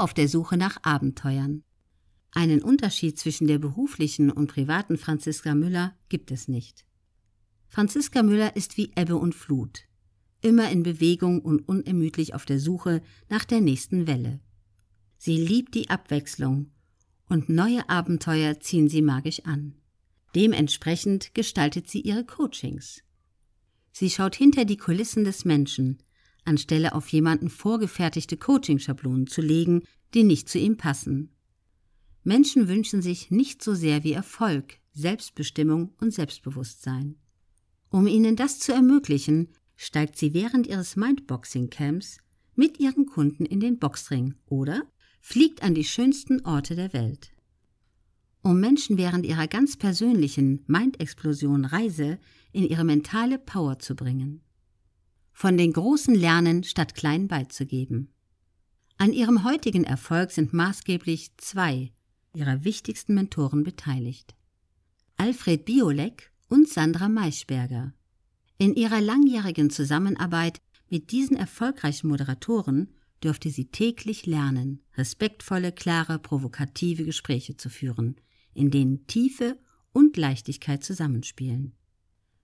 auf der Suche nach Abenteuern. Einen Unterschied zwischen der beruflichen und privaten Franziska Müller gibt es nicht. Franziska Müller ist wie Ebbe und Flut, immer in Bewegung und unermüdlich auf der Suche nach der nächsten Welle. Sie liebt die Abwechslung und neue Abenteuer ziehen sie magisch an. Dementsprechend gestaltet sie ihre Coachings. Sie schaut hinter die Kulissen des Menschen, anstelle auf jemanden vorgefertigte Coaching-Schablonen zu legen, die nicht zu ihm passen. Menschen wünschen sich nicht so sehr wie Erfolg, Selbstbestimmung und Selbstbewusstsein. Um ihnen das zu ermöglichen, steigt sie während ihres Mindboxing-Camps mit ihren Kunden in den Boxring oder fliegt an die schönsten Orte der Welt. Um Menschen während ihrer ganz persönlichen Mind-Explosion-Reise in ihre mentale Power zu bringen. Von den Großen lernen, statt klein beizugeben. An ihrem heutigen Erfolg sind maßgeblich zwei ihrer wichtigsten Mentoren beteiligt. Alfred Biolek und Sandra Maischberger. In ihrer langjährigen Zusammenarbeit mit diesen erfolgreichen Moderatoren dürfte sie täglich lernen, respektvolle, klare, provokative Gespräche zu führen, in denen Tiefe und Leichtigkeit zusammenspielen.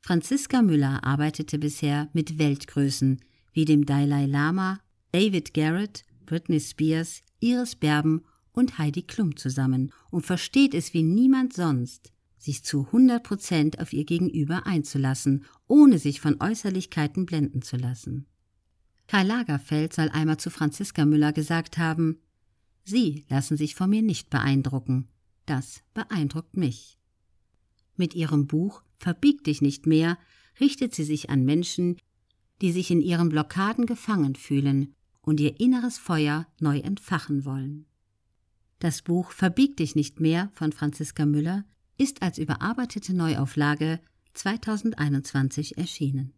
Franziska Müller arbeitete bisher mit Weltgrößen wie dem Dalai Lama, David Garrett, Britney Spears, Iris Berben und Heidi Klum zusammen und versteht es wie niemand sonst, sich zu 100 Prozent auf ihr Gegenüber einzulassen, ohne sich von Äußerlichkeiten blenden zu lassen. Karl Lagerfeld soll einmal zu Franziska Müller gesagt haben, Sie lassen sich von mir nicht beeindrucken. Das beeindruckt mich. Mit ihrem Buch Verbieg dich nicht mehr richtet sie sich an Menschen, die sich in ihren Blockaden gefangen fühlen und ihr inneres Feuer neu entfachen wollen. Das Buch Verbieg dich nicht mehr von Franziska Müller ist als überarbeitete Neuauflage 2021 erschienen.